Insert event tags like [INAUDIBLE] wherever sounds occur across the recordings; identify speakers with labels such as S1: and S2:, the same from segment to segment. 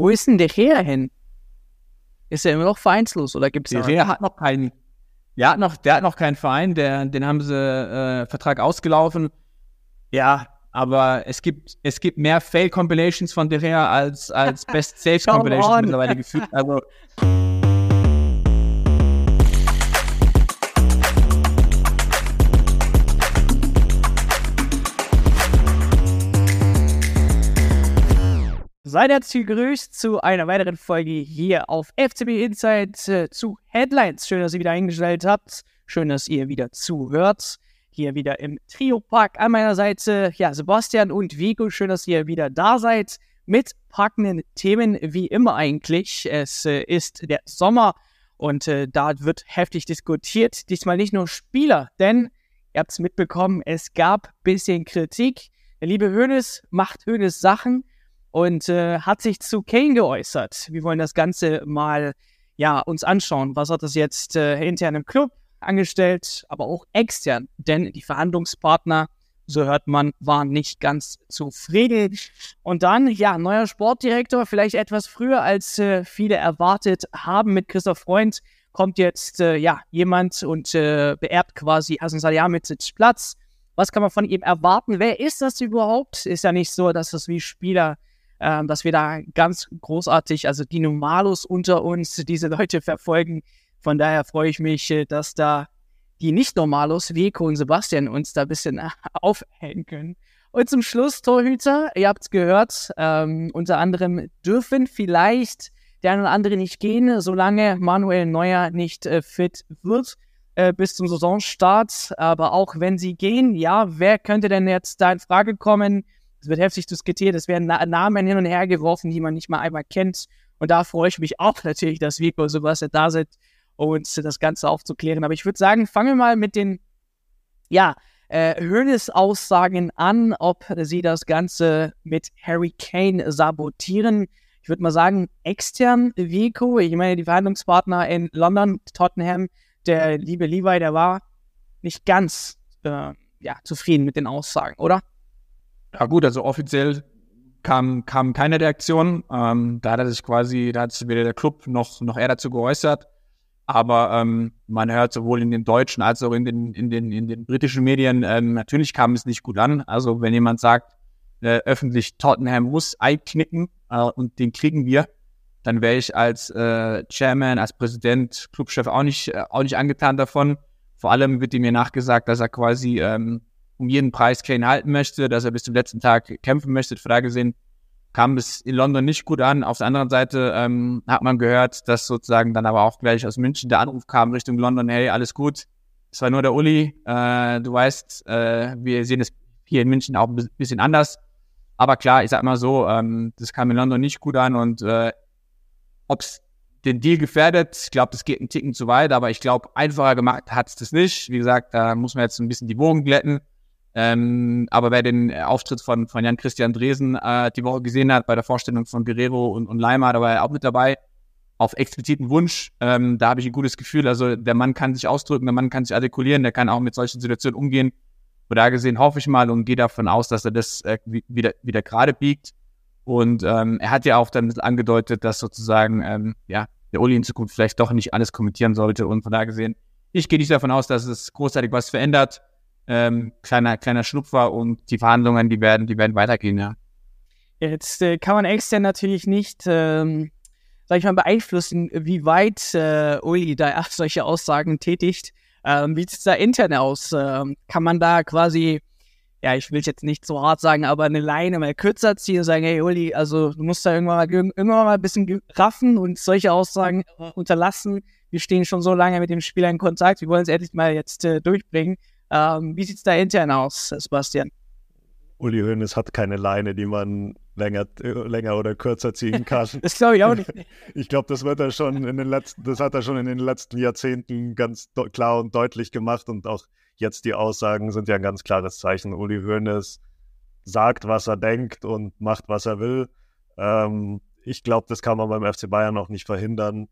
S1: Wo ist denn der Gea hin? Ist er immer noch vereinslos oder gibt es
S2: Der Gea hat noch keinen, der hat noch, der hat noch keinen Verein, der, den haben sie äh, Vertrag ausgelaufen. Ja, aber es gibt, es gibt mehr Fail-Compilations von De Gea als, als [LAUGHS] Best-Saves-Compilations mittlerweile gefühlt. Also, [LAUGHS]
S1: Seid herzlich gegrüßt zu einer weiteren Folge hier auf FCB Insight äh, zu Headlines. Schön, dass ihr wieder eingestellt habt. Schön, dass ihr wieder zuhört. Hier wieder im Trio-Park an meiner Seite. Ja, Sebastian und Vico. Schön, dass ihr wieder da seid mit packenden Themen, wie immer eigentlich. Es äh, ist der Sommer und äh, da wird heftig diskutiert. Diesmal nicht nur Spieler, denn ihr habt es mitbekommen, es gab bisschen Kritik. Der liebe Hönes macht Hönes Sachen und äh, hat sich zu Kane geäußert. Wir wollen das Ganze mal ja, uns anschauen. Was hat das jetzt äh, intern im Club angestellt, aber auch extern? Denn die Verhandlungspartner, so hört man, waren nicht ganz zufrieden. Und dann, ja, neuer Sportdirektor, vielleicht etwas früher als äh, viele erwartet haben mit Christoph Freund, kommt jetzt äh, ja jemand und äh, beerbt quasi Hasan Salihamidzic Platz. Was kann man von ihm erwarten? Wer ist das überhaupt? Ist ja nicht so, dass das wie Spieler äh, dass wir da ganz großartig, also die Normalos unter uns, [LAUGHS] diese Leute verfolgen. Von daher freue ich mich, äh, dass da die Nicht-Normalos, Vico und Sebastian, uns da ein bisschen [LAUGHS] aufhängen können. Und zum Schluss, Torhüter, ihr habt gehört, ähm, unter anderem dürfen vielleicht der eine oder andere nicht gehen, solange Manuel Neuer nicht äh, fit wird äh, bis zum Saisonstart. Aber auch wenn sie gehen, ja, wer könnte denn jetzt da in Frage kommen? Es wird heftig diskutiert, es werden Namen hin und her geworfen, die man nicht mal einmal kennt. Und da freue ich mich auch [LAUGHS] natürlich, dass Vico und Sebastian da sind, um uns das Ganze aufzuklären. Aber ich würde sagen, fangen wir mal mit den, ja, äh, Hönes-Aussagen an, ob sie das Ganze mit Harry Kane sabotieren. Ich würde mal sagen, extern Vico, ich meine, die Verhandlungspartner in London, Tottenham, der liebe Levi, der war nicht ganz äh, ja, zufrieden mit den Aussagen, oder?
S2: Ja gut, also offiziell kam, kam keine Reaktion. Ähm, da hat sich quasi, da hat sich weder der Club noch, noch er dazu geäußert. Aber ähm, man hört sowohl in den deutschen als auch in den, in den, in den britischen Medien, ähm, natürlich kam es nicht gut an. Also wenn jemand sagt, äh, öffentlich Tottenham muss einknicken äh, und den kriegen wir, dann wäre ich als äh, Chairman, als Präsident, Clubchef auch nicht, äh, auch nicht angetan davon. Vor allem wird ihm mir nachgesagt, dass er quasi ähm, um jeden Preis Kane halten möchte, dass er bis zum letzten Tag kämpfen möchte. Da gesehen kam es in London nicht gut an. Auf der anderen Seite ähm, hat man gehört, dass sozusagen dann aber auch gleich aus München der Anruf kam Richtung London, hey, alles gut. Es war nur der Uli. Äh, du weißt, äh, wir sehen es hier in München auch ein bisschen anders. Aber klar, ich sag mal so, ähm, das kam in London nicht gut an und äh, ob es den Deal gefährdet, ich glaube, das geht einen Ticken zu weit, aber ich glaube, einfacher gemacht hat es das nicht. Wie gesagt, da muss man jetzt ein bisschen die Wogen glätten. Ähm, aber wer den Auftritt von, von Jan-Christian Dresen äh, die Woche gesehen hat, bei der Vorstellung von Guerrero und, und Leimer, da war er auch mit dabei, auf expliziten Wunsch. Ähm, da habe ich ein gutes Gefühl. Also der Mann kann sich ausdrücken, der Mann kann sich artikulieren, der kann auch mit solchen Situationen umgehen. Von da gesehen hoffe ich mal und gehe davon aus, dass er das äh, wieder, wieder gerade biegt. Und ähm, er hat ja auch dann angedeutet, dass sozusagen ähm, ja, der Uli in Zukunft vielleicht doch nicht alles kommentieren sollte. Und von da gesehen, ich gehe nicht davon aus, dass es großartig was verändert ähm, kleiner, kleiner Schnupfer und die Verhandlungen, die werden, die werden weitergehen, ja.
S1: Jetzt äh, kann man extern natürlich nicht, ähm, sag ich mal, beeinflussen, wie weit äh, Uli da [LAUGHS] solche Aussagen tätigt. Ähm, wie sieht es da intern aus? Ähm, kann man da quasi, ja, ich will jetzt nicht so hart sagen, aber eine Leine mal kürzer ziehen und sagen, hey Uli, also du musst da irgendwann mal, irgendwann mal ein bisschen raffen und solche Aussagen unterlassen. Wir stehen schon so lange mit dem Spieler in Kontakt, wir wollen es endlich mal jetzt äh, durchbringen. Ähm, wie sieht es da intern aus, Sebastian?
S3: Uli Hoeneß hat keine Leine, die man länger, länger oder kürzer ziehen kann. [LAUGHS]
S1: das glaube ich auch nicht. [LAUGHS]
S3: Ich glaube, das wird er schon in den letzten, das hat er schon in den letzten Jahrzehnten ganz klar und deutlich gemacht und auch jetzt die Aussagen sind ja ein ganz klares Zeichen. Uli Hoeneß sagt, was er denkt und macht, was er will. Ähm, ich glaube, das kann man beim FC Bayern auch nicht verhindern.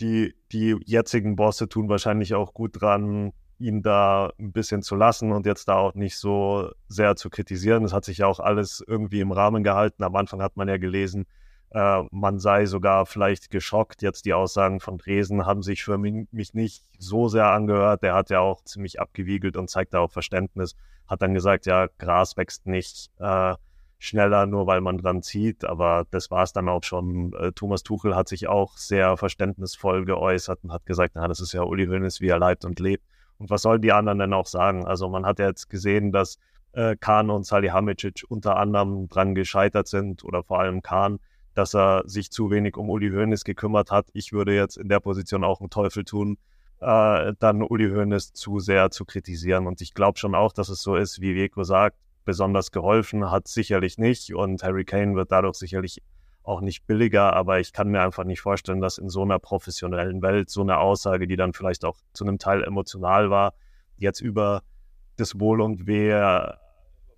S3: Die, die jetzigen Bosse tun wahrscheinlich auch gut dran, ihn da ein bisschen zu lassen und jetzt da auch nicht so sehr zu kritisieren. Das hat sich ja auch alles irgendwie im Rahmen gehalten. Am Anfang hat man ja gelesen, Äh, man sei sogar vielleicht geschockt. Jetzt die Aussagen von Dresen haben sich für mich nicht so sehr angehört. Der hat ja auch ziemlich abgewiegelt und zeigt da auch Verständnis. Hat dann gesagt, ja, Gras wächst nicht äh, schneller, nur weil man dran zieht. Aber das war es dann auch schon. Äh, Thomas Tuchel hat sich auch sehr verständnisvoll geäußert und hat gesagt, na, das ist ja Uli Hoeneß, wie er leibt und lebt. Und was sollen die anderen denn auch sagen? Also man hat ja jetzt gesehen, dass äh, Kahn und Salihamidzic unter anderem dran gescheitert sind oder vor allem Kahn, dass er sich zu wenig um Uli Hoeneß gekümmert hat. Ich würde jetzt in der Position auch einen Teufel tun, äh, dann Uli Hoeneß zu sehr zu kritisieren. Und ich glaube schon auch, dass es so ist, wie Veko sagt, besonders geholfen hat sicherlich nicht und Harry Kane wird dadurch sicherlich auch nicht billiger, aber ich kann mir einfach nicht vorstellen, dass in so einer professionellen Welt so eine Aussage, die dann vielleicht auch zu einem Teil emotional war, jetzt über das Wohl und Wehe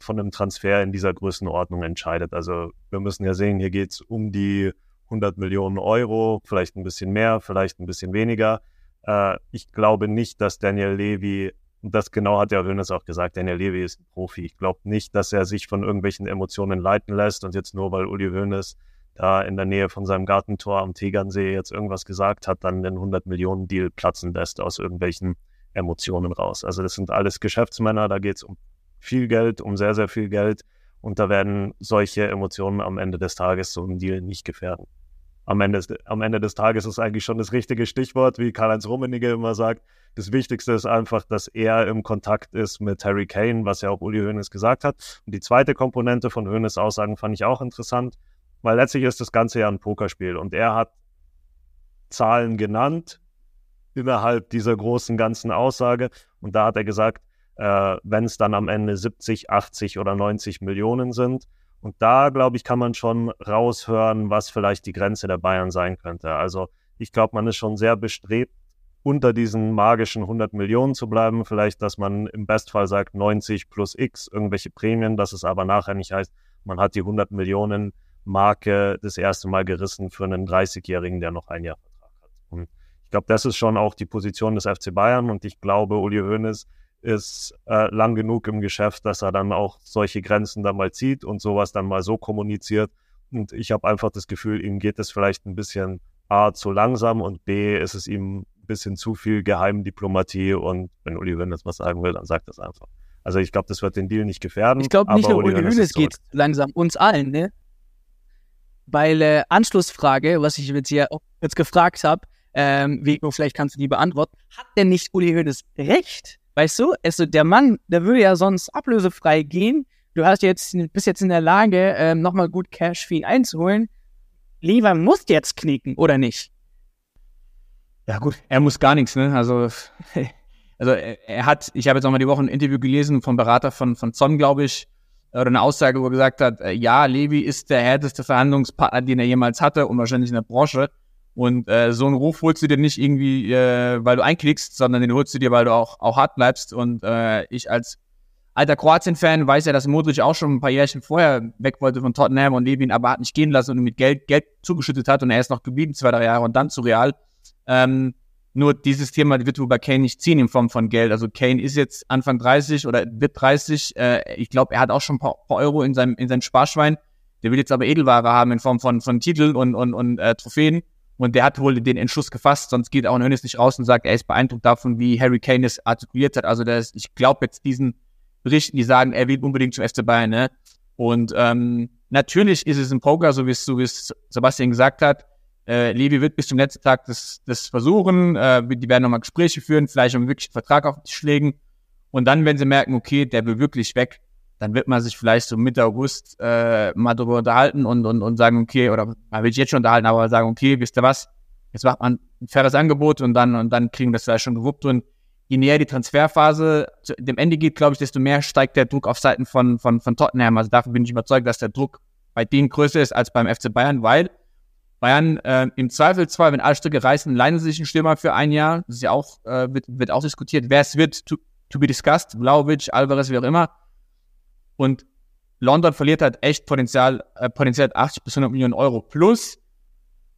S3: von einem Transfer in dieser Größenordnung entscheidet. Also wir müssen ja sehen, hier geht es um die 100 Millionen Euro, vielleicht ein bisschen mehr, vielleicht ein bisschen weniger. Äh, ich glaube nicht, dass Daniel Levy, und das genau hat ja Hönes auch gesagt, Daniel Levy ist ein Profi. Ich glaube nicht, dass er sich von irgendwelchen Emotionen leiten lässt und jetzt nur, weil Uli Hoeneß da in der Nähe von seinem Gartentor am Tegernsee jetzt irgendwas gesagt hat, dann den 100 Millionen Deal platzen lässt aus irgendwelchen Emotionen raus. Also das sind alles Geschäftsmänner, da geht es um viel Geld, um sehr, sehr viel Geld. Und da werden solche Emotionen am Ende des Tages so einen Deal nicht gefährden. Am Ende, am Ende des Tages ist eigentlich schon das richtige Stichwort, wie Karl-Heinz Rummenigge immer sagt. Das Wichtigste ist einfach, dass er im Kontakt ist mit Harry Kane, was ja auch Uli Hoeneß gesagt hat. Und die zweite Komponente von Hoeneß Aussagen fand ich auch interessant, weil letztlich ist das Ganze ja ein Pokerspiel. Und er hat Zahlen genannt innerhalb dieser großen ganzen Aussage. Und da hat er gesagt, äh, wenn es dann am Ende 70, 80 oder 90 Millionen sind. Und da, glaube ich, kann man schon raushören, was vielleicht die Grenze der Bayern sein könnte. Also ich glaube, man ist schon sehr bestrebt, unter diesen magischen 100 Millionen zu bleiben. Vielleicht, dass man im Bestfall sagt 90 plus X, irgendwelche Prämien, dass es aber nachher nicht heißt, man hat die 100 Millionen Marke das erste Mal gerissen für einen 30-Jährigen, der noch ein Jahr Vertrag hat. Und ich glaube, das ist schon auch die Position des FC Bayern und ich glaube, Uli Hoeneß ist äh, lang genug im Geschäft, dass er dann auch solche Grenzen dann mal zieht und sowas dann mal so kommuniziert. Und ich habe einfach das Gefühl, ihm geht es vielleicht ein bisschen A zu langsam und B ist es ihm ein bisschen zu viel Geheimdiplomatie und wenn Uli Hoeneß was sagen will, dann sagt das einfach. Also ich glaube, das wird den Deal nicht gefährden.
S1: Ich glaube nicht nur Uli Hoeneß geht langsam, uns allen, ne? Weil äh, Anschlussfrage, was ich jetzt hier jetzt gefragt habe, ähm, Vico, vielleicht kannst du die beantworten. Hat denn nicht Uli Hoeneß recht? Weißt du, also der Mann, der würde ja sonst ablösefrei gehen. Du hast jetzt, bist jetzt in der Lage, ähm, nochmal gut Cash für ihn einzuholen. Lever muss jetzt knicken, oder nicht?
S2: Ja, gut, er muss gar nichts, ne? Also, [LAUGHS] also er, hat, ich habe jetzt auch mal die Woche ein Interview gelesen vom Berater von, von Zon, glaube ich, oder eine Aussage, wo er gesagt hat, äh, ja, Levi ist der härteste Verhandlungspartner, den er jemals hatte und wahrscheinlich in der Branche. Und äh, so einen Ruf holst du dir nicht irgendwie, äh, weil du einklickst, sondern den holst du dir, weil du auch, auch hart bleibst. Und äh, ich als alter Kroatien-Fan weiß ja, dass Modric auch schon ein paar Jährchen vorher weg wollte von Tottenham und Levin aber hat nicht gehen lassen und ihm mit Geld, Geld zugeschüttet hat und er ist noch geblieben, zwei, drei Jahre und dann zu Real. Ähm, nur dieses Thema wird bei Kane nicht ziehen in Form von Geld. Also Kane ist jetzt Anfang 30 oder wird 30. Äh, ich glaube, er hat auch schon ein paar, paar Euro in seinem, in seinem Sparschwein. Der will jetzt aber Edelware haben in Form von, von Titeln und, und, und äh, Trophäen. Und der hat wohl den Entschluss gefasst, sonst geht auch ein Hönes nicht raus und sagt, er ist beeindruckt davon, wie Harry Kane es artikuliert hat. Also das, ich glaube jetzt diesen Berichten, die sagen, er will unbedingt zum FC Bayern. Ne? Und ähm, natürlich ist es ein Poker, so wie es, so wie es Sebastian gesagt hat. Äh, Levi wird bis zum letzten Tag das, das versuchen. Äh, die werden nochmal Gespräche führen, vielleicht um wirklich einen Vertrag auf den Tisch. Und dann, wenn sie merken, okay, der will wirklich weg, dann wird man sich vielleicht so Mitte August äh, mal darüber unterhalten und, und, und sagen, okay, oder man will sich jetzt schon unterhalten, aber sagen, okay, wisst ihr was, jetzt macht man ein faires Angebot und dann, und dann kriegen wir das vielleicht schon gewuppt. Und je näher die Transferphase zu dem Ende geht, glaube ich, desto mehr steigt der Druck auf Seiten von, von, von Tottenham. Also dafür bin ich überzeugt, dass der Druck bei denen größer ist als beim FC Bayern, weil Bayern äh, im Zweifelsfall, wenn alle Stücke reißen, leihen sie sich einen Stürmer für ein Jahr. Das ist ja auch, äh, wird, wird auch diskutiert. Wer es wird, to, to be discussed. Vlaovic, Alvarez, wie auch immer. Und London verliert halt echt Potenzial, äh, potenziell 80 bis 100 Millionen Euro. Plus,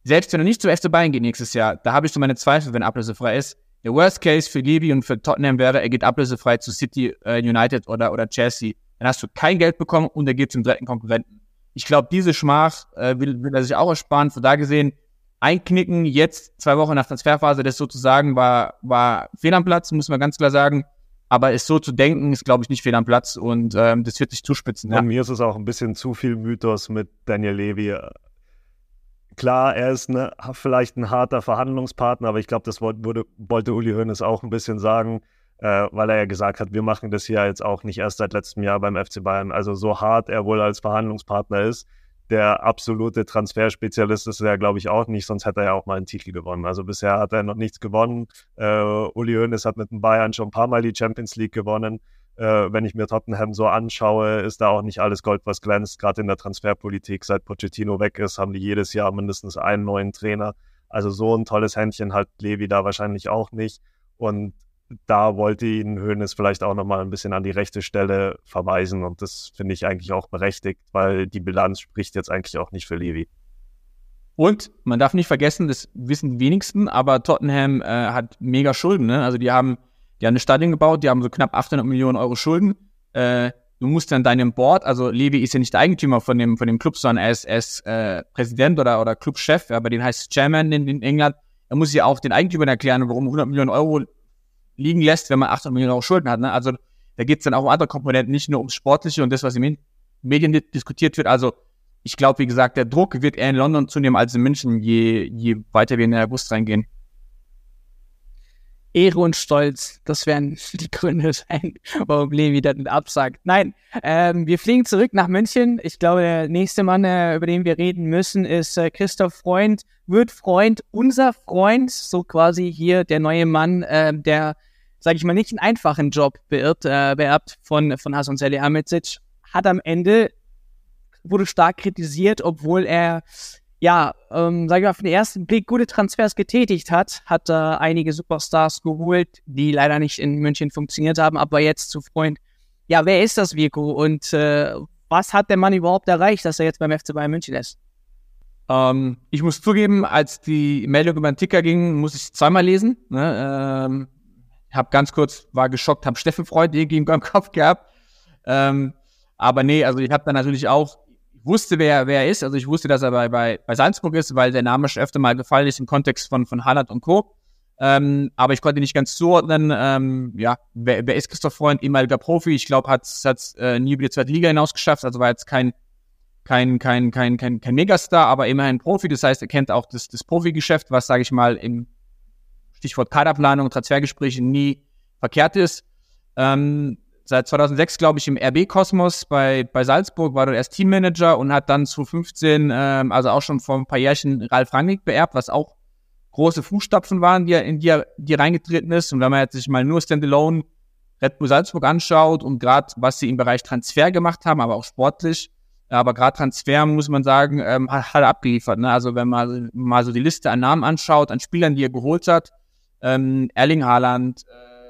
S2: selbst wenn er nicht zu FC Bayern geht nächstes Jahr, da habe ich so meine Zweifel, wenn ablösefrei ist. Der Worst Case für Levy und für Tottenham wäre, er geht ablösefrei zu City äh, United oder, oder Chelsea. Dann hast du kein Geld bekommen und er geht zum dritten Konkurrenten. Ich glaube, diese Schmach äh, will, will er sich auch ersparen. Von da gesehen, einknicken jetzt zwei Wochen nach Transferphase, das sozusagen war, war fehl am Platz, muss man ganz klar sagen. Aber es so zu denken, ist, glaube ich, nicht fehl am Platz und ähm, das wird sich zuspitzen.
S3: Ja. Und mir ist es auch ein bisschen zu viel Mythos mit Daniel Levy. Klar, er ist eine, vielleicht ein harter Verhandlungspartner, aber ich glaube, das wurde, wollte Uli Hoeneß auch ein bisschen sagen, äh, weil er ja gesagt hat, wir machen das hier jetzt auch nicht erst seit letztem Jahr beim FC Bayern. Also so hart er wohl als Verhandlungspartner ist, der absolute Transferspezialist ist er, glaube ich, auch nicht, sonst hätte er ja auch mal einen Titel gewonnen. Also bisher hat er noch nichts gewonnen. Äh, Uli Hoeneß hat mit den Bayern schon ein paar Mal die Champions League gewonnen. Äh, wenn ich mir Tottenham so anschaue, ist da auch nicht alles Gold, was glänzt. Gerade in der Transferpolitik, seit Pochettino weg ist, haben die jedes Jahr mindestens einen neuen Trainer. Also so ein tolles Händchen hat Levi da wahrscheinlich auch nicht. Und da wollte ihn Hoeneß vielleicht auch nochmal ein bisschen an die rechte Stelle verweisen und das finde ich eigentlich auch berechtigt, weil die Bilanz spricht jetzt eigentlich auch nicht für Levi.
S2: Und man darf nicht vergessen, das wissen die wenigsten, aber Tottenham äh, hat mega Schulden. Ne? Also die haben, die haben eine Stadion gebaut, die haben so knapp 800 Millionen Euro Schulden. Äh, du musst dann deinem Board, also Levi ist ja nicht der Eigentümer von dem, von dem Club, sondern er ist, er ist äh, Präsident oder, oder Clubchef, aber den heißt Chairman in, in England. Er muss ja auch den Eigentümern erklären, warum 100 Millionen Euro liegen lässt, wenn man 800 Millionen Euro Schulden hat. Ne? Also da geht es dann auch um andere Komponenten, nicht nur ums Sportliche und das, was in Medien diskutiert wird. Also ich glaube, wie gesagt, der Druck wird eher in London zunehmen als in München, je, je weiter wir in den August reingehen.
S1: Ehre und Stolz, das werden [LAUGHS] die Gründe sein, warum Levi dann absagt. Nein, ähm, wir fliegen zurück nach München. Ich glaube, der nächste Mann, äh, über den wir reden müssen, ist äh, Christoph Freund, wird Freund, unser Freund, so quasi hier der neue Mann, äh, der, sage ich mal, nicht einen einfachen Job beirrt, äh, beerbt von, von Hasan Salihamidzic, hat am Ende, wurde stark kritisiert, obwohl er ja, ähm, sage ich mal, auf den ersten Blick gute Transfers getätigt hat, hat äh, einige Superstars geholt, die leider nicht in München funktioniert haben, aber jetzt zu Freund. Ja, wer ist das Vico und äh, was hat der Mann überhaupt erreicht, dass er jetzt beim FC Bayern München ist?
S2: Ähm, ich muss zugeben, als die Meldung über den Ticker ging, muss ich zweimal lesen. Ne? Ähm, hab ganz kurz, war geschockt, hab Steffen Freund irgendwie im [LAUGHS] Kopf gehabt. Ähm, aber nee, also ich habe dann natürlich auch wusste, wer, wer er ist. Also ich wusste, dass er bei, bei, bei Salzburg ist, weil der Name schon öfter mal gefallen ist im Kontext von, von Haaland und Co. Ähm, aber ich konnte nicht ganz zuordnen, ähm, ja, wer, wer ist Christoph Freund, ehemaliger Profi, ich glaube, hat es äh, nie über die zweite Liga hinaus geschafft, also war jetzt kein, kein, kein, kein, kein, kein Megastar, aber immerhin Profi, das heißt, er kennt auch das, das Profigeschäft, was, sage ich mal, im Stichwort Kaderplanung, Transfergespräche nie verkehrt ist. Ähm, seit 2006, glaube ich, im RB-Kosmos bei, bei Salzburg, war dort erst Teammanager und hat dann 2015, ähm, also auch schon vor ein paar Jährchen, Ralf Rangnick beerbt, was auch große Fußstapfen waren, die er, in die er, die reingetreten ist. Und wenn man jetzt sich mal nur Standalone Red Bull Salzburg anschaut und gerade, was sie im Bereich Transfer gemacht haben, aber auch sportlich, aber gerade Transfer, muss man sagen, ähm, hat, hat er abgeliefert. Ne? Also wenn man mal so die Liste an Namen anschaut, an Spielern, die er geholt hat, ähm, Erling Haaland,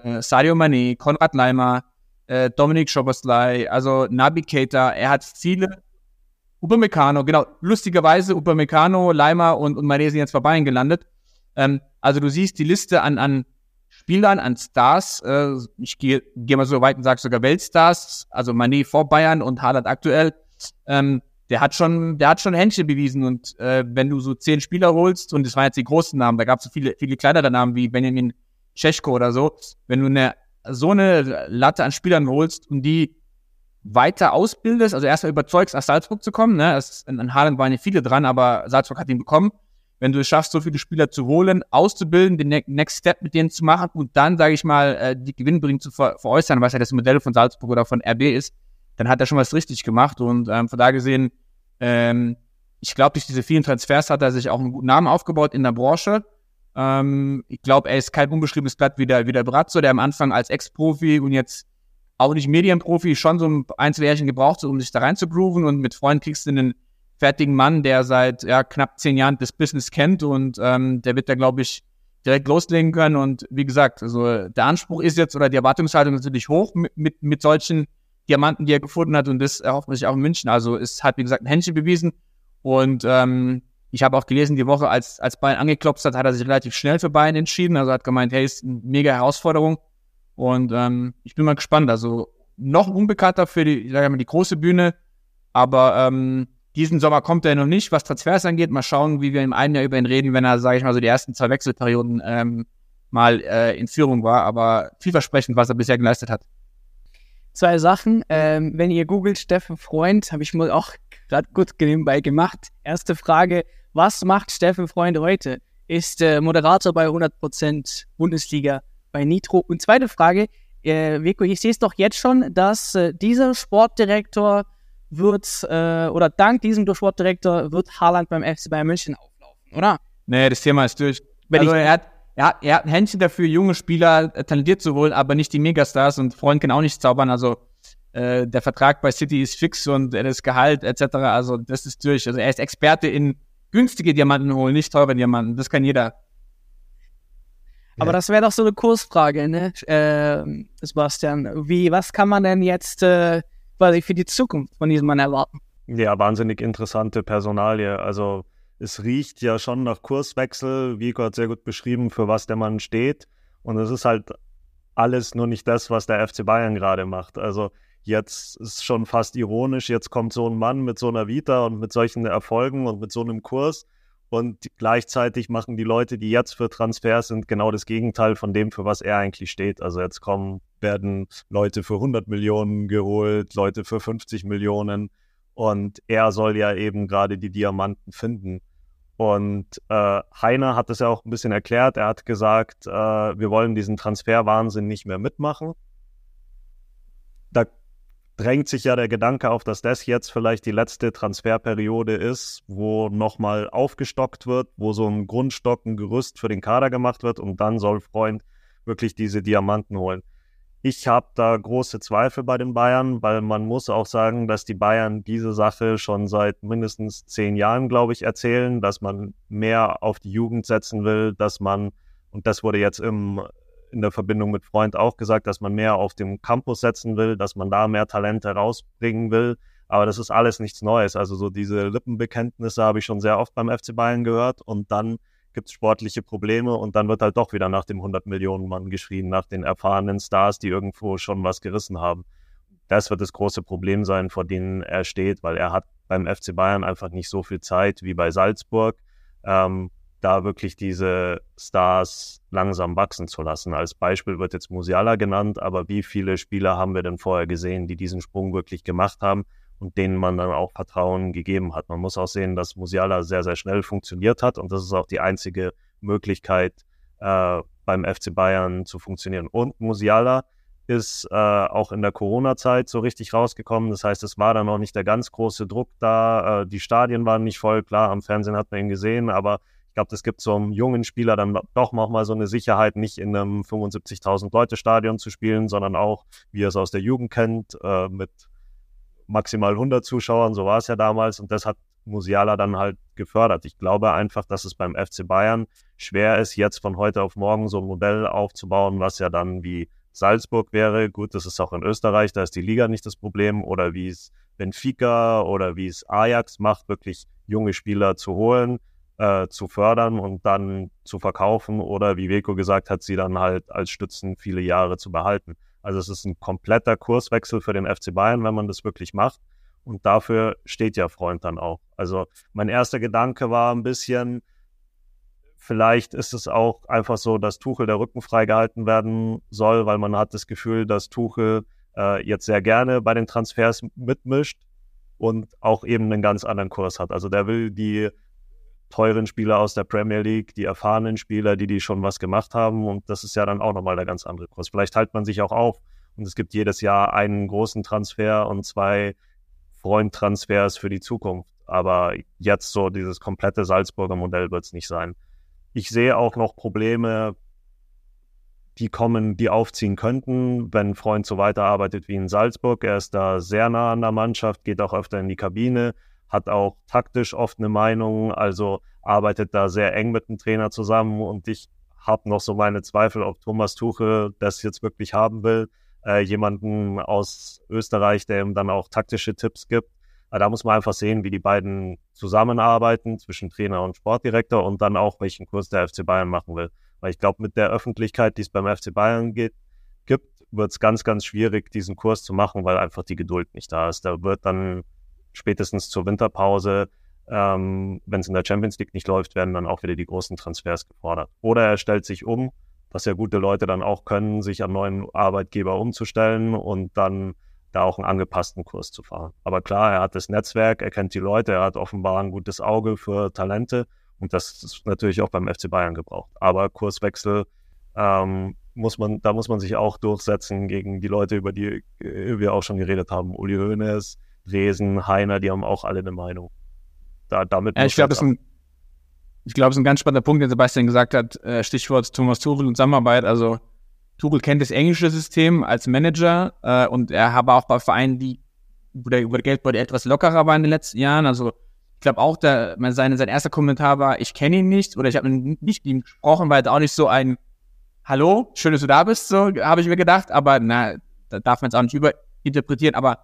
S2: äh, Sadio Mané, Konrad Leimer, äh, Dominik Schoberslei, also Nabi Keita, er hat viele. Upamecano, genau, lustigerweise Upamecano, Leimer und, und Mané sind jetzt bei Bayern gelandet. Ähm, also du siehst die Liste an, an Spielern, an Stars, äh, ich gehe geh mal so weit und sage sogar Weltstars, also Mané vor Bayern und Haaland aktuell, ähm, der hat schon, der hat schon Händchen bewiesen und äh, wenn du so zehn Spieler holst, und das waren jetzt die großen Namen, da gab es so viele, viele kleinere Namen wie Benjamin Czeschko oder so, wenn du eine so eine Latte an Spielern holst und die weiter ausbildest, also erstmal überzeugst, nach Salzburg zu kommen, ne? Es, in Haaland waren ja viele dran, aber Salzburg hat ihn bekommen. Wenn du es schaffst, so viele Spieler zu holen, auszubilden, den ne Next Step mit denen zu machen und dann, sage ich mal, äh, die Gewinnbringung zu ver veräußern, was ja das Modell von Salzburg oder von RB ist, dann hat er schon was richtig gemacht und ähm, von da gesehen, ähm, ich glaube, durch diese vielen Transfers hat er sich auch einen guten Namen aufgebaut in der Branche. Ähm, ich glaube, er ist kein unbeschriebenes Blatt wie der, wie der Brazzo, der am Anfang als Ex-Profi und jetzt auch nicht Medienprofi schon so ein Einzeljährchen gebraucht hat, um sich da reinzugrooven und mit Freunden kriegst du einen fertigen Mann, der seit ja, knapp zehn Jahren das Business kennt und ähm, der wird da, glaube ich, direkt loslegen können. Und wie gesagt, also der Anspruch ist jetzt oder die Erwartungshaltung natürlich hoch mit, mit, mit solchen Diamanten, die er gefunden hat und das erhofft man sich auch in München. Also es hat, wie gesagt, ein Händchen bewiesen und ähm, ich habe auch gelesen, die Woche, als, als Bayern angeklopft hat, hat er sich relativ schnell für Bayern entschieden. Also hat gemeint, hey, ist eine mega Herausforderung. Und ähm, ich bin mal gespannt. Also noch unbekannter für die, sag ich mal, die große Bühne. Aber ähm, diesen Sommer kommt er noch nicht, was Transfers angeht. Mal schauen, wie wir im einen Jahr über ihn reden, wenn er, sage ich mal, so die ersten zwei Wechselperioden ähm, mal äh, in Führung war. Aber vielversprechend, was er bisher geleistet hat.
S1: Zwei Sachen. Ähm, wenn ihr googelt Steffen Freund, habe ich mal auch gerade gut nebenbei gemacht. Erste Frage, was macht Steffen Freund heute? Ist äh, Moderator bei 100% Bundesliga bei Nitro. Und zweite Frage, äh, Vico, ich sehe es doch jetzt schon, dass äh, dieser Sportdirektor wird, äh, oder dank diesem Sportdirektor wird Haaland beim FC Bayern München auflaufen, oder?
S2: Nee, das Thema ist durch. Wenn also er hat, er, hat, er hat ein Händchen dafür, junge Spieler äh, talentiert zu holen, aber nicht die Megastars und Freund kann auch nicht zaubern. Also äh, der Vertrag bei City ist fix und das Gehalt etc. Also das ist durch. Also er ist Experte in günstige Diamanten holen, nicht teure Diamanten. Das kann jeder.
S1: Aber ja. das wäre doch so eine Kursfrage, ne, äh, Sebastian. Wie, was kann man denn jetzt äh, quasi für die Zukunft von diesem Mann erwarten?
S3: Ja, wahnsinnig interessante Personalie. Also es riecht ja schon nach Kurswechsel. Vico hat sehr gut beschrieben, für was der Mann steht. Und es ist halt alles nur nicht das, was der FC Bayern gerade macht. Also jetzt ist schon fast ironisch, jetzt kommt so ein Mann mit so einer Vita und mit solchen Erfolgen und mit so einem Kurs und gleichzeitig machen die Leute, die jetzt für Transfers sind, genau das Gegenteil von dem, für was er eigentlich steht. Also jetzt kommen, werden Leute für 100 Millionen geholt, Leute für 50 Millionen. Und er soll ja eben gerade die Diamanten finden. Und äh, Heiner hat das ja auch ein bisschen erklärt. Er hat gesagt, äh, wir wollen diesen Transferwahnsinn nicht mehr mitmachen. Da drängt sich ja der Gedanke auf, dass das jetzt vielleicht die letzte Transferperiode ist, wo nochmal aufgestockt wird, wo so ein Grundstock, ein Gerüst für den Kader gemacht wird und dann soll Freund wirklich diese Diamanten holen. Ich habe da große Zweifel bei den Bayern, weil man muss auch sagen, dass die Bayern diese Sache schon seit mindestens zehn Jahren, glaube ich, erzählen, dass man mehr auf die Jugend setzen will, dass man, und das wurde jetzt im in der Verbindung mit Freund auch gesagt, dass man mehr auf dem Campus setzen will, dass man da mehr Talente rausbringen will. Aber das ist alles nichts Neues. Also so diese Lippenbekenntnisse habe ich schon sehr oft beim FC Bayern gehört und dann gibt es sportliche Probleme und dann wird halt doch wieder nach dem 100 Millionen Mann geschrien, nach den erfahrenen Stars, die irgendwo schon was gerissen haben. Das wird das große Problem sein, vor denen er steht, weil er hat beim FC Bayern einfach nicht so viel Zeit wie bei Salzburg. Ähm, da wirklich diese Stars langsam wachsen zu lassen. Als Beispiel wird jetzt Musiala genannt, aber wie viele Spieler haben wir denn vorher gesehen, die diesen Sprung wirklich gemacht haben und denen man dann auch Vertrauen gegeben hat? Man muss auch sehen, dass Musiala sehr, sehr schnell funktioniert hat und das ist auch die einzige Möglichkeit, äh, beim FC Bayern zu funktionieren. Und Musiala ist äh, auch in der Corona-Zeit so richtig rausgekommen. Das heißt, es war dann noch nicht der ganz große Druck da. Äh, die Stadien waren nicht voll. Klar, am Fernsehen hat man ihn gesehen, aber ich glaube, das gibt so einem jungen Spieler dann doch nochmal so eine Sicherheit, nicht in einem 75.000 Leute Stadion zu spielen, sondern auch, wie er es aus der Jugend kennt, äh, mit maximal 100 Zuschauern, so war es ja damals und das hat Musiala dann halt gefördert. Ich glaube einfach, dass es beim FC Bayern schwer ist, jetzt von heute auf morgen so ein Modell aufzubauen, was ja dann wie Salzburg wäre. Gut, das ist auch in Österreich, da ist die Liga nicht das Problem oder wie es Benfica oder wie es Ajax macht, wirklich junge Spieler zu holen, äh, zu fördern und dann zu verkaufen oder wie Weko gesagt hat, sie dann halt als Stützen viele Jahre zu behalten. Also es ist ein kompletter Kurswechsel für den FC Bayern, wenn man das wirklich macht. Und dafür steht ja Freund dann auch. Also mein erster Gedanke war ein bisschen, vielleicht ist es auch einfach so, dass Tuchel der Rücken freigehalten werden soll, weil man hat das Gefühl, dass Tuchel äh, jetzt sehr gerne bei den Transfers mitmischt und auch eben einen ganz anderen Kurs hat. Also der will die teuren Spieler aus der Premier League, die erfahrenen Spieler, die die schon was gemacht haben. Und das ist ja dann auch nochmal der ganz andere Kurs. Vielleicht teilt man sich auch auf und es gibt jedes Jahr einen großen Transfer und zwei Freundtransfers für die Zukunft. Aber jetzt so dieses komplette Salzburger Modell wird es nicht sein. Ich sehe auch noch Probleme, die kommen, die aufziehen könnten, wenn Freund so weiterarbeitet wie in Salzburg. Er ist da sehr nah an der Mannschaft, geht auch öfter in die Kabine hat auch taktisch oft eine Meinung, also arbeitet da sehr eng mit dem Trainer zusammen und ich habe noch so meine Zweifel, ob Thomas Tuchel das jetzt wirklich haben will. Äh, jemanden aus Österreich, der ihm dann auch taktische Tipps gibt. Da muss man einfach sehen, wie die beiden zusammenarbeiten zwischen Trainer und Sportdirektor und dann auch, welchen Kurs der FC Bayern machen will. Weil ich glaube, mit der Öffentlichkeit, die es beim FC Bayern geht, gibt, wird es ganz, ganz schwierig, diesen Kurs zu machen, weil einfach die Geduld nicht da ist. Da wird dann spätestens zur Winterpause, ähm, wenn es in der Champions League nicht läuft, werden dann auch wieder die großen Transfers gefordert. Oder er stellt sich um, was ja gute Leute dann auch können, sich an neuen Arbeitgeber umzustellen und dann da auch einen angepassten Kurs zu fahren. Aber klar, er hat das Netzwerk, er kennt die Leute, er hat offenbar ein gutes Auge für Talente und das ist natürlich auch beim FC Bayern gebraucht. Aber Kurswechsel ähm, muss man, da muss man sich auch durchsetzen gegen die Leute, über die äh, wir auch schon geredet haben. Uli Hoeneß, Resen, Heiner, die haben auch alle eine Meinung.
S2: Da, damit ja, ich glaube, das ist ein, ich glaube, es ist ein ganz spannender Punkt, den Sebastian gesagt hat. Äh, Stichwort Thomas Tuchel und Zusammenarbeit. Also Tuchel kennt das englische System als Manager äh, und er habe auch bei Vereinen, die wo der, wo der Geldbeutel etwas lockerer war in den letzten Jahren. Also ich glaube auch, der, sein, sein erster Kommentar war, ich kenne ihn nicht oder ich habe nicht mit ihm gesprochen, weil er auch nicht so ein Hallo, schön, dass du da bist, so habe ich mir gedacht, aber na, da darf man es auch nicht überinterpretieren. Aber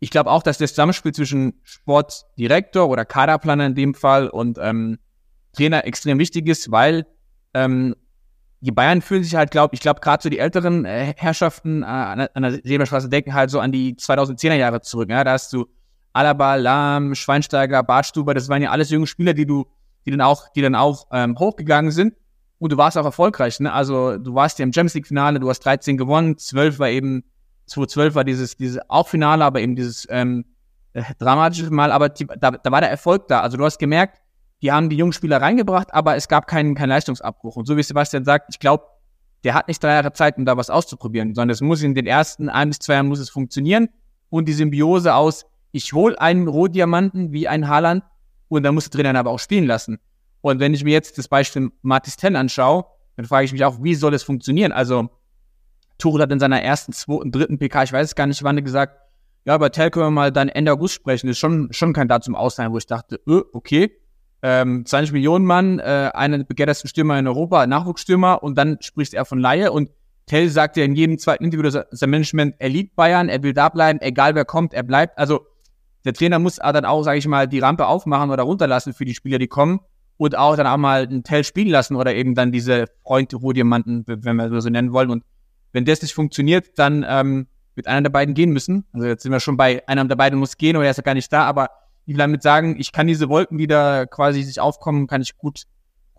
S2: ich glaube auch, dass das Zusammenspiel zwischen Sportdirektor oder Kaderplaner in dem Fall und ähm, Trainer extrem wichtig ist, weil ähm, die Bayern fühlen sich halt, glaube ich, glaube gerade so die älteren äh, Herrschaften äh, an, an der Silberstraße denken halt so an die 2010er Jahre zurück. Ja? Da hast du Alaba, Lahm, Schweinsteiger, Bartstuber, das waren ja alles junge Spieler, die du, die dann auch, die dann auch ähm, hochgegangen sind. Und du warst auch erfolgreich, ne? Also du warst ja im Champions League Finale, du hast 13 gewonnen, 12 war eben, 2012 war dieses, dieses auch Finale, aber eben dieses ähm, äh, dramatische Mal, aber die, da, da war der Erfolg da. Also du hast gemerkt, die haben die jungen Spieler reingebracht, aber es gab keinen, keinen Leistungsabbruch. Und so wie Sebastian sagt, ich glaube, der hat nicht drei Jahre Zeit, um da was auszuprobieren, sondern es muss in den ersten ein bis zwei Jahren muss es funktionieren. Und die Symbiose aus, ich hole einen Rohdiamanten wie ein Haaland und dann muss der Trainer aber auch spielen lassen. Und wenn ich mir jetzt das Beispiel Martis Ten anschaue, dann frage ich mich auch, wie soll es funktionieren? Also, Tuchel hat in seiner ersten, zweiten, dritten PK, ich weiß es gar nicht wann, gesagt, ja, bei Tell können wir mal dann Ende August sprechen. Das ist schon, schon kein Datum ausleihen, wo ich dachte, öh, okay ähm, 20 Millionen Mann, äh, einer der begehrtesten Stürmer in Europa, Nachwuchsstürmer und dann spricht er von Laie und Tell sagt ja in jedem zweiten Interview, sein Management, er liebt Bayern, er will da bleiben, egal wer kommt, er bleibt. Also der Trainer muss dann auch, sage ich mal, die Rampe aufmachen oder runterlassen für die Spieler, die kommen und auch dann auch mal einen Tell spielen lassen oder eben dann diese Freunde Rohdiamanten, wenn wir so nennen wollen. Und wenn das nicht funktioniert, dann ähm, wird einer der beiden gehen müssen. Also jetzt sind wir schon bei einer der beiden muss gehen oder er ist ja gar nicht da, aber die damit sagen, ich kann diese Wolken, die da quasi sich aufkommen, kann ich gut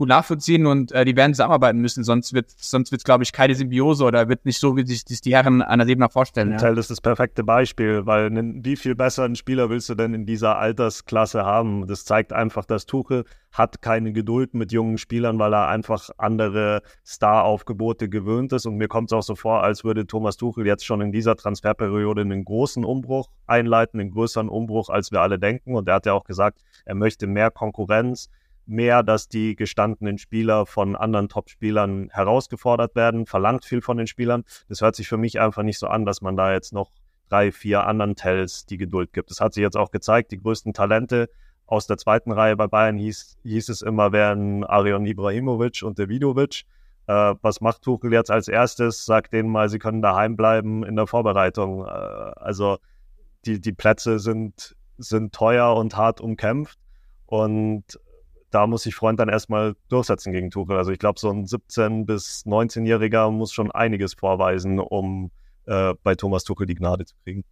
S2: gut nachvollziehen und äh, die werden zusammenarbeiten müssen, sonst wird sonst wird glaube ich keine Symbiose oder wird nicht so, wie sich das die Herren an der Ebene vorstellen.
S3: Ja. Teil ist das perfekte Beispiel, weil wie viel besser einen Spieler willst du denn in dieser Altersklasse haben? Das zeigt einfach, dass Tuchel hat keine Geduld mit jungen Spielern, weil er einfach andere Star-Aufgebote gewöhnt ist und mir kommt es auch so vor, als würde Thomas Tuchel jetzt schon in dieser Transferperiode einen großen Umbruch einleiten, einen größeren Umbruch, als wir alle denken und er hat ja auch gesagt, er möchte mehr Konkurrenz, mehr, dass die gestandenen Spieler von anderen Top-Spielern herausgefordert werden, verlangt viel von den Spielern. Das hört sich für mich einfach nicht so an, dass man da jetzt noch drei, vier anderen Tells die Geduld gibt. Das hat sich jetzt auch gezeigt. Die größten Talente aus der zweiten Reihe bei Bayern hieß, hieß es immer, wären Arion Ibrahimovic und Davidovic. Äh, was macht Tuchel jetzt als erstes? Sagt denen mal, sie können daheim bleiben in der Vorbereitung. Äh, also die, die Plätze sind, sind teuer und hart umkämpft. Und da muss sich Freund dann erstmal durchsetzen gegen Tuchel. Also ich glaube, so ein 17- bis 19-Jähriger muss schon einiges vorweisen, um äh, bei Thomas Tuchel die Gnade zu kriegen.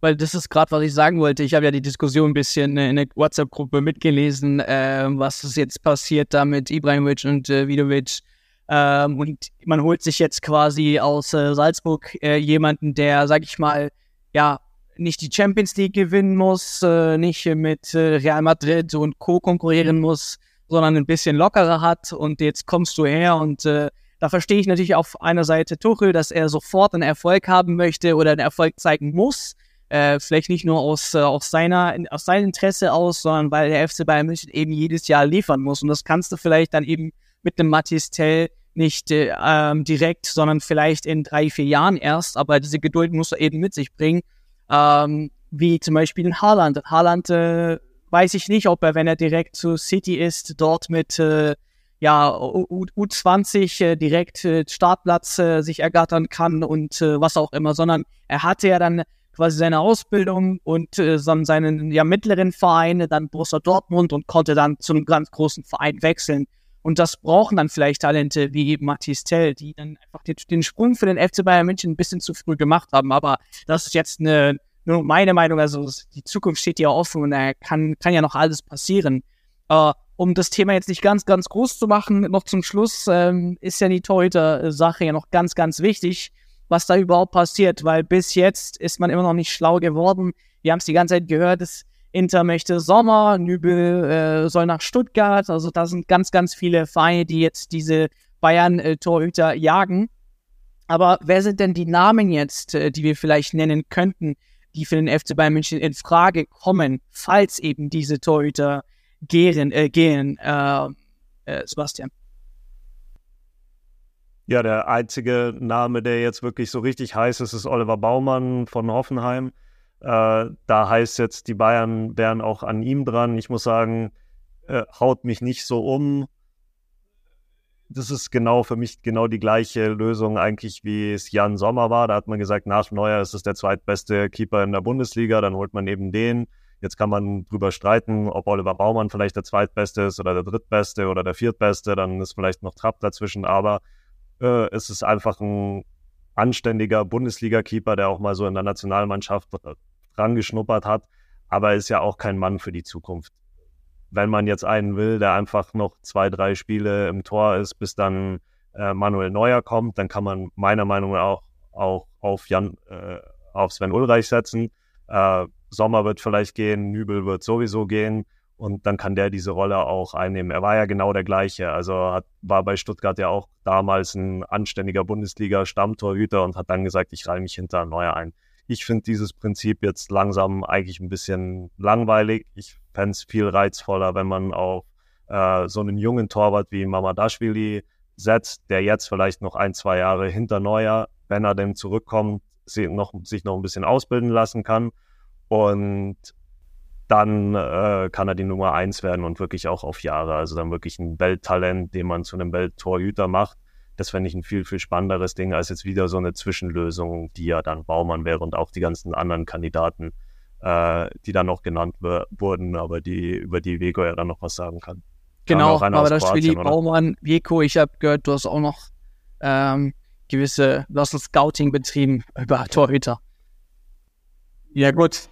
S1: Weil das ist gerade, was ich sagen wollte. Ich habe ja die Diskussion ein bisschen in der WhatsApp-Gruppe mitgelesen, äh, was ist jetzt passiert da mit Ibrahimovic und äh, Vidovic. Ähm, und man holt sich jetzt quasi aus äh, Salzburg äh, jemanden, der, sag ich mal, ja, nicht die Champions League gewinnen muss, äh, nicht mit äh, Real Madrid und Co. konkurrieren muss, sondern ein bisschen lockerer hat. Und jetzt kommst du her und äh, da verstehe ich natürlich auf einer Seite Tuchel, dass er sofort einen Erfolg haben möchte oder einen Erfolg zeigen muss. Äh, vielleicht nicht nur aus, äh, aus, seiner, aus seinem Interesse aus, sondern weil der FC Bayern München eben jedes Jahr liefern muss. Und das kannst du vielleicht dann eben mit einem Matthias Tell nicht äh, ähm, direkt, sondern vielleicht in drei, vier Jahren erst. Aber diese Geduld muss er eben mit sich bringen ähm, wie zum Beispiel in Haaland. Haaland äh, weiß ich nicht, ob er, wenn er direkt zu City ist, dort mit äh, ja, U U20 äh, direkt äh, Startplatz äh, sich ergattern kann und äh, was auch immer, sondern er hatte ja dann quasi seine Ausbildung und äh, seinen ja, mittleren Verein, dann Borussia Dortmund und konnte dann zu einem ganz großen Verein wechseln. Und das brauchen dann vielleicht Talente wie eben Matthias Tell, die dann einfach den, den, Sprung für den FC Bayern München ein bisschen zu früh gemacht haben. Aber das ist jetzt eine, nur meine Meinung, also die Zukunft steht ja offen und da kann, kann ja noch alles passieren. Äh, um das Thema jetzt nicht ganz, ganz groß zu machen, noch zum Schluss ähm, ist ja die Torhüter-Sache ja noch ganz, ganz wichtig, was da überhaupt passiert, weil bis jetzt ist man immer noch nicht schlau geworden. Wir haben es die ganze Zeit gehört, das Inter möchte Sommer, Nübel äh, soll nach Stuttgart, also da sind ganz, ganz viele Vereine, die jetzt diese Bayern-Torhüter jagen. Aber wer sind denn die Namen jetzt, äh, die wir vielleicht nennen könnten, die für den FC Bayern München in Frage kommen, falls eben diese Torhüter gehen, äh, gehen äh, äh, Sebastian?
S3: Ja, der einzige Name, der jetzt wirklich so richtig heiß ist, ist Oliver Baumann von Hoffenheim. Äh, da heißt jetzt, die Bayern wären auch an ihm dran. Ich muss sagen, äh, haut mich nicht so um. Das ist genau für mich genau die gleiche Lösung eigentlich, wie es Jan Sommer war. Da hat man gesagt, nach Neuer ist es der zweitbeste Keeper in der Bundesliga, dann holt man eben den. Jetzt kann man drüber streiten, ob Oliver Baumann vielleicht der zweitbeste ist oder der drittbeste oder der viertbeste. Dann ist vielleicht noch Trapp dazwischen. Aber äh, es ist einfach ein anständiger Bundesliga-Keeper, der auch mal so in der Nationalmannschaft dran geschnuppert hat. Aber er ist ja auch kein Mann für die Zukunft. Wenn man jetzt einen will, der einfach noch zwei, drei Spiele im Tor ist, bis dann äh, Manuel Neuer kommt, dann kann man meiner Meinung nach auch, auch auf Jan, äh, auf Sven Ulreich setzen. Äh, Sommer wird vielleicht gehen, Nübel wird sowieso gehen und dann kann der diese Rolle auch einnehmen. Er war ja genau der gleiche, also hat, war bei Stuttgart ja auch damals ein anständiger Bundesliga-Stammtorhüter und hat dann gesagt, ich reihe mich hinter Neuer ein. Ich finde dieses Prinzip jetzt langsam eigentlich ein bisschen langweilig. Ich fände es viel reizvoller, wenn man auf äh, so einen jungen Torwart wie Mamadashvili setzt, der jetzt vielleicht noch ein, zwei Jahre hinter Neuer, wenn er denn zurückkommt, sich noch, sich noch ein bisschen ausbilden lassen kann und dann äh, kann er die Nummer eins werden und wirklich auch auf Jahre. Also dann wirklich ein Welttalent, den man zu einem Welttorhüter macht. Das fände ich ein viel, viel spannenderes Ding als jetzt wieder so eine Zwischenlösung, die ja dann Baumann wäre und auch die ganzen anderen Kandidaten, äh, die dann noch genannt wurden, aber die, über die Vego ja dann noch was sagen kann.
S1: Genau, aber das Spiel Baumann, Veko, ich habe gehört, du hast auch noch ähm, gewisse, du hast ein Scouting betrieben [LAUGHS] über Torhüter.
S2: Ja gut,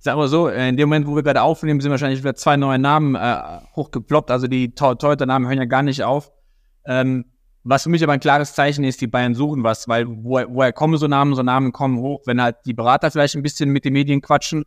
S2: sag mal so, in dem Moment, wo wir gerade aufnehmen, sind wahrscheinlich wieder zwei neue Namen äh, hochgeploppt. Also die Torhüter-Namen hören ja gar nicht auf. Ähm, was für mich aber ein klares Zeichen ist, die Bayern suchen was, weil woher, woher kommen so Namen? So Namen kommen hoch, wenn halt die Berater vielleicht ein bisschen mit den Medien quatschen.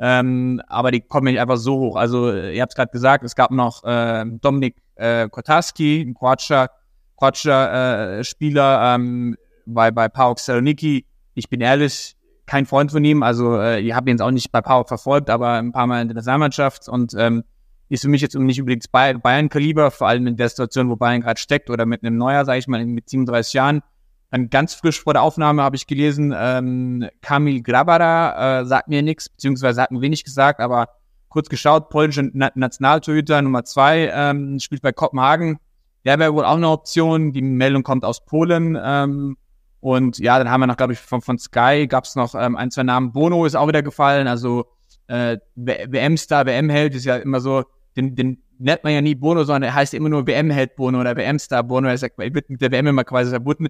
S2: Ähm, aber die kommen nicht einfach so hoch. Also ihr habt es gerade gesagt, es gab noch äh, Dominik äh, Kotarski, ein Kroatscher, Kroatscher äh, Spieler ähm, bei, bei PAOK Saloniki. Ich bin ehrlich, kein Freund von ihm. Also äh, ich habe ihn jetzt auch nicht bei PAOK verfolgt, aber ein paar Mal in der Nationalmannschaft und ähm, ist für mich jetzt nicht unbedingt Bayern-Kaliber, vor allem in der Situation, wo Bayern gerade steckt oder mit einem Neuer, sage ich mal, mit 37 Jahren. Dann ganz frisch vor der Aufnahme habe ich gelesen, ähm, Kamil Grabara äh, sagt mir nichts, beziehungsweise hat mir wenig gesagt, aber kurz geschaut, polnische Na Nationaltorhüter Nummer zwei, ähm, spielt bei Kopenhagen. Der wäre wohl auch eine Option. Die Meldung kommt aus Polen. Ähm, und ja, dann haben wir noch, glaube ich, von, von Sky gab es noch ähm, ein, zwei Namen. Bono ist auch wieder gefallen. Also äh, WM-Star, WM-Held ist ja immer so, den, den nennt man ja nie Bono, sondern er heißt immer nur WM-Held Bono oder WM-Star Bono. Er wird mit der WM immer quasi verbunden.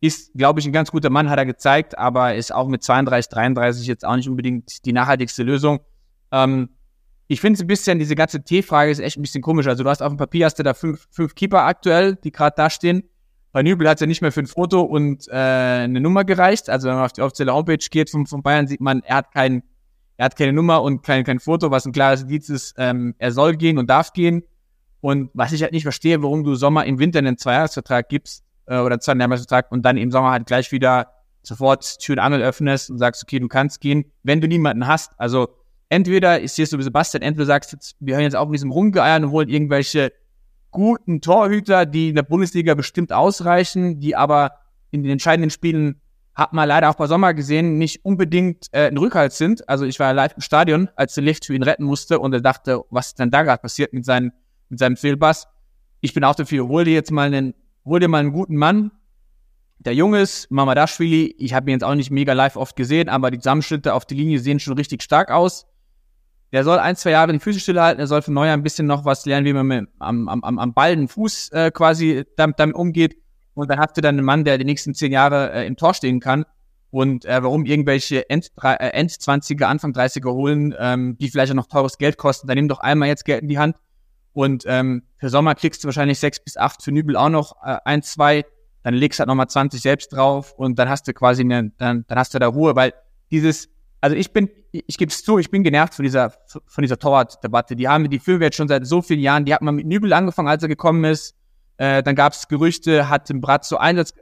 S2: Ist, glaube ich, ein ganz guter Mann, hat er gezeigt, aber ist auch mit 32, 33 jetzt auch nicht unbedingt die nachhaltigste Lösung. Ähm, ich finde es ein bisschen, diese ganze T-Frage ist echt ein bisschen komisch. Also du hast auf dem Papier hast du da fünf, fünf Keeper aktuell, die gerade da stehen. Bei Nübel hat es ja nicht mehr für ein Foto und äh, eine Nummer gereicht. Also wenn man auf die offizielle Homepage geht von, von Bayern, sieht man, er hat kein, er hat keine Nummer und kein, kein Foto, was ein klares Indiz ist, ähm, er soll gehen und darf gehen. Und was ich halt nicht verstehe, warum du Sommer im Winter einen Zweijahresvertrag gibst äh, oder einen Zweijahresvertrag und dann im Sommer halt gleich wieder sofort Tür und Angel öffnest und sagst, okay, du kannst gehen, wenn du niemanden hast. Also entweder ist hier so wie Sebastian, entweder sagst jetzt, wir hören jetzt auf mit diesem Rumgeeiern und holen irgendwelche guten Torhüter, die in der Bundesliga bestimmt ausreichen, die aber in den entscheidenden Spielen hat man leider auch bei Sommer gesehen, nicht unbedingt äh, ein Rückhalt sind. Also ich war live im Stadion, als der Licht für ihn retten musste und er dachte, was ist denn da gerade passiert mit, seinen, mit seinem Fehlpass. Ich bin auch dafür, hol dir jetzt mal einen, hol dir mal einen guten Mann, der jung ist, Mamadashvili, ich habe ihn jetzt auch nicht mega live oft gesehen, aber die Zusammenschnitte auf die Linie sehen schon richtig stark aus. Der soll ein, zwei Jahre die Füße stillhalten, er soll für Neujahr ein bisschen noch was lernen, wie man mit, am, am, am Ball den Fuß äh, quasi damit, damit umgeht. Und dann habt ihr dann einen Mann, der die nächsten zehn Jahre äh, im Tor stehen kann. und äh, warum irgendwelche End, äh, End-20er, Anfang 30er holen, ähm, die vielleicht auch noch teures Geld kosten, dann nimm doch einmal jetzt Geld in die Hand und ähm, für Sommer kriegst du wahrscheinlich sechs bis acht, für Nübel auch noch äh, ein, zwei, dann legst du halt nochmal 20 selbst drauf und dann hast du quasi eine, dann, dann hast du da Ruhe, weil dieses, also ich bin, ich, gebe es zu, ich bin genervt von dieser, von dieser Torwart-Debatte. Die haben die Füllwert schon seit so vielen Jahren, die hat man mit Nübel angefangen, als er gekommen ist. Äh, dann gab es Gerüchte, hat dem Brat so Einsatzzeiten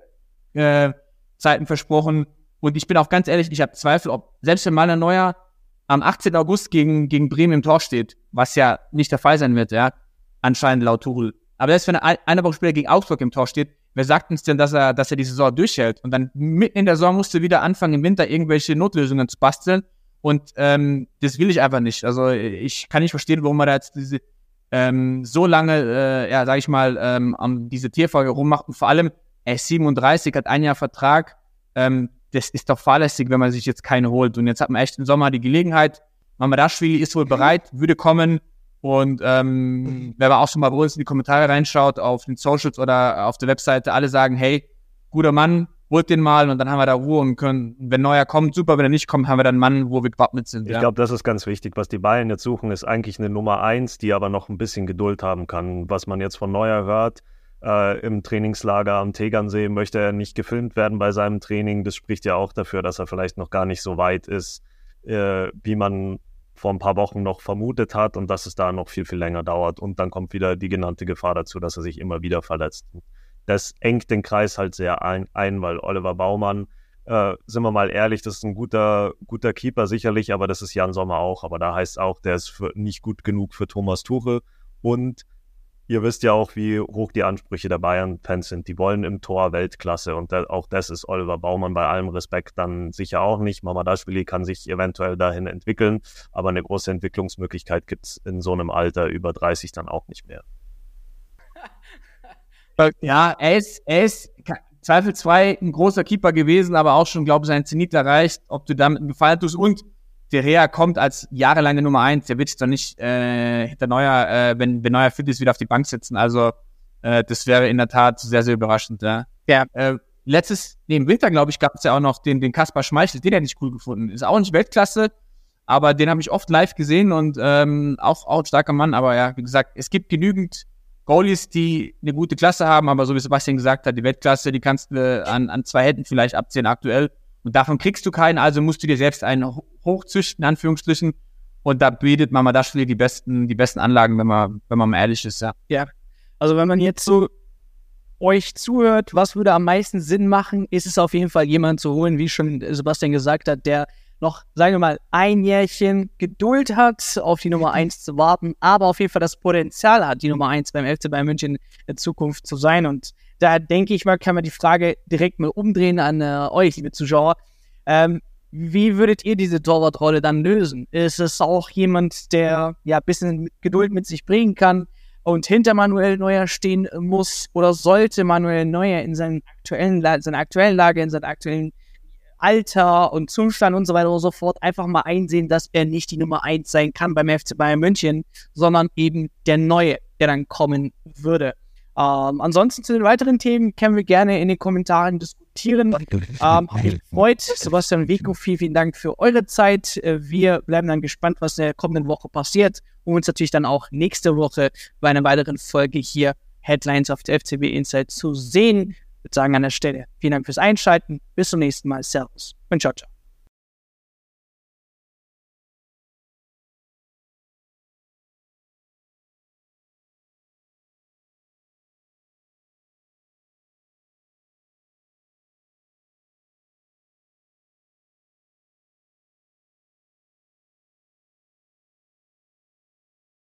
S2: äh, versprochen. Und ich bin auch ganz ehrlich, ich habe Zweifel, ob selbst wenn Maler Neuer am 18. August gegen, gegen Bremen im Tor steht, was ja nicht der Fall sein wird, ja, anscheinend laut Tuchel. Aber selbst wenn einer Woche später gegen Augsburg im Tor steht, wer sagt uns denn, dass er, dass er die Saison durchhält? Und dann mitten in der Saison musst du wieder anfangen, im Winter irgendwelche Notlösungen zu basteln. Und ähm, das will ich einfach nicht. Also ich kann nicht verstehen, warum man da jetzt diese ähm, so lange, äh, ja, sag ich mal, ähm, um diese Tierfolge rummacht. Und vor allem, er ist 37, hat ein Jahr Vertrag. Ähm, das ist doch fahrlässig, wenn man sich jetzt keine holt. Und jetzt hat man echt im Sommer die Gelegenheit. Mamadaschwili ist wohl bereit, würde kommen. Und ähm, wer aber auch schon mal bei uns in die Kommentare reinschaut, auf den Socials oder auf der Webseite, alle sagen, hey, guter Mann, holt den mal und dann haben wir da Ruhe und können, wenn neuer kommt, super, wenn er nicht kommt, haben wir dann einen Mann, wo wir gewappnet sind.
S3: Ich ja. glaube, das ist ganz wichtig. Was die Bayern jetzt suchen, ist eigentlich eine Nummer eins, die aber noch ein bisschen Geduld haben kann. Was man jetzt von Neuer hört, äh, im Trainingslager am Tegernsee möchte er nicht gefilmt werden bei seinem Training. Das spricht ja auch dafür, dass er vielleicht noch gar nicht so weit ist, äh, wie man vor ein paar Wochen noch vermutet hat und dass es da noch viel, viel länger dauert. Und dann kommt wieder die genannte Gefahr dazu, dass er sich immer wieder verletzt. Das engt den Kreis halt sehr ein, ein weil Oliver Baumann, äh, sind wir mal ehrlich, das ist ein guter, guter Keeper sicherlich, aber das ist Jan Sommer auch. Aber da heißt auch, der ist für, nicht gut genug für Thomas Tuchel. Und ihr wisst ja auch, wie hoch die Ansprüche der Bayern-Fans sind. Die wollen im Tor Weltklasse und da, auch das ist Oliver Baumann bei allem Respekt dann sicher auch nicht. Mamadashvili kann sich eventuell dahin entwickeln, aber eine große Entwicklungsmöglichkeit gibt es in so einem Alter über 30 dann auch nicht mehr.
S2: Ja, er ist, er ist zweifelsfrei ein großer Keeper gewesen, aber auch schon, glaube ich, sein Zenit erreicht. Ob du damit einen Gefallen tust und der Rea kommt als jahrelange Nummer eins. Der wird sich doch nicht äh, hinter Neuer, äh, wenn, wenn Neuer fit ist, wieder auf die Bank sitzen. Also äh, das wäre in der Tat sehr, sehr überraschend. Ja. ja äh, letztes, neben Winter, glaube ich, gab es ja auch noch den, den Kaspar Schmeichel, den hätte ich cool gefunden. Ist auch nicht Weltklasse, aber den habe ich oft live gesehen und ähm, auch, auch ein starker Mann. Aber ja, wie gesagt, es gibt genügend Goalies, die eine gute Klasse haben, aber so wie Sebastian gesagt hat, die Weltklasse, die kannst du an, an zwei Händen vielleicht abziehen aktuell. Und davon kriegst du keinen, also musst du dir selbst einen hochzüchten, in Anführungsstrichen. Und da bietet Mamadashvili die besten, die besten Anlagen, wenn man, wenn man mal ehrlich ist, ja.
S1: Ja. Also wenn man jetzt so euch zuhört, was würde am meisten Sinn machen, ist es auf jeden Fall jemanden zu holen, wie schon Sebastian gesagt hat, der noch, sagen wir mal, ein Jährchen Geduld hat, auf die Nummer eins zu warten, aber auf jeden Fall das Potenzial hat, die Nummer eins beim FC Bayern München in Zukunft zu sein. Und da denke ich mal, kann man die Frage direkt mal umdrehen an äh, euch, liebe Zuschauer. Ähm, wie würdet ihr diese Torwartrolle dann lösen? Ist es auch jemand, der ja ein bisschen Geduld mit sich bringen kann und hinter Manuel Neuer stehen muss? Oder sollte Manuel Neuer in seinen aktuellen, seiner aktuellen Lage, in seinem aktuellen Alter und Zustand und so weiter und so fort einfach mal einsehen, dass er nicht die Nummer eins sein kann beim FC Bayern München, sondern eben der Neue, der dann kommen würde? Ähm, ansonsten zu den weiteren Themen können wir gerne in den Kommentaren diskutieren. Ähm, gefreut. Sebastian Vico, vielen, vielen Dank für eure Zeit. Äh, wir bleiben dann gespannt, was in der kommenden Woche passiert und uns natürlich dann auch nächste Woche bei einer weiteren Folge hier Headlines auf der FCB Insight zu sehen. Würde sagen an der Stelle vielen Dank fürs Einschalten. Bis zum nächsten Mal. Servus und ciao, ciao.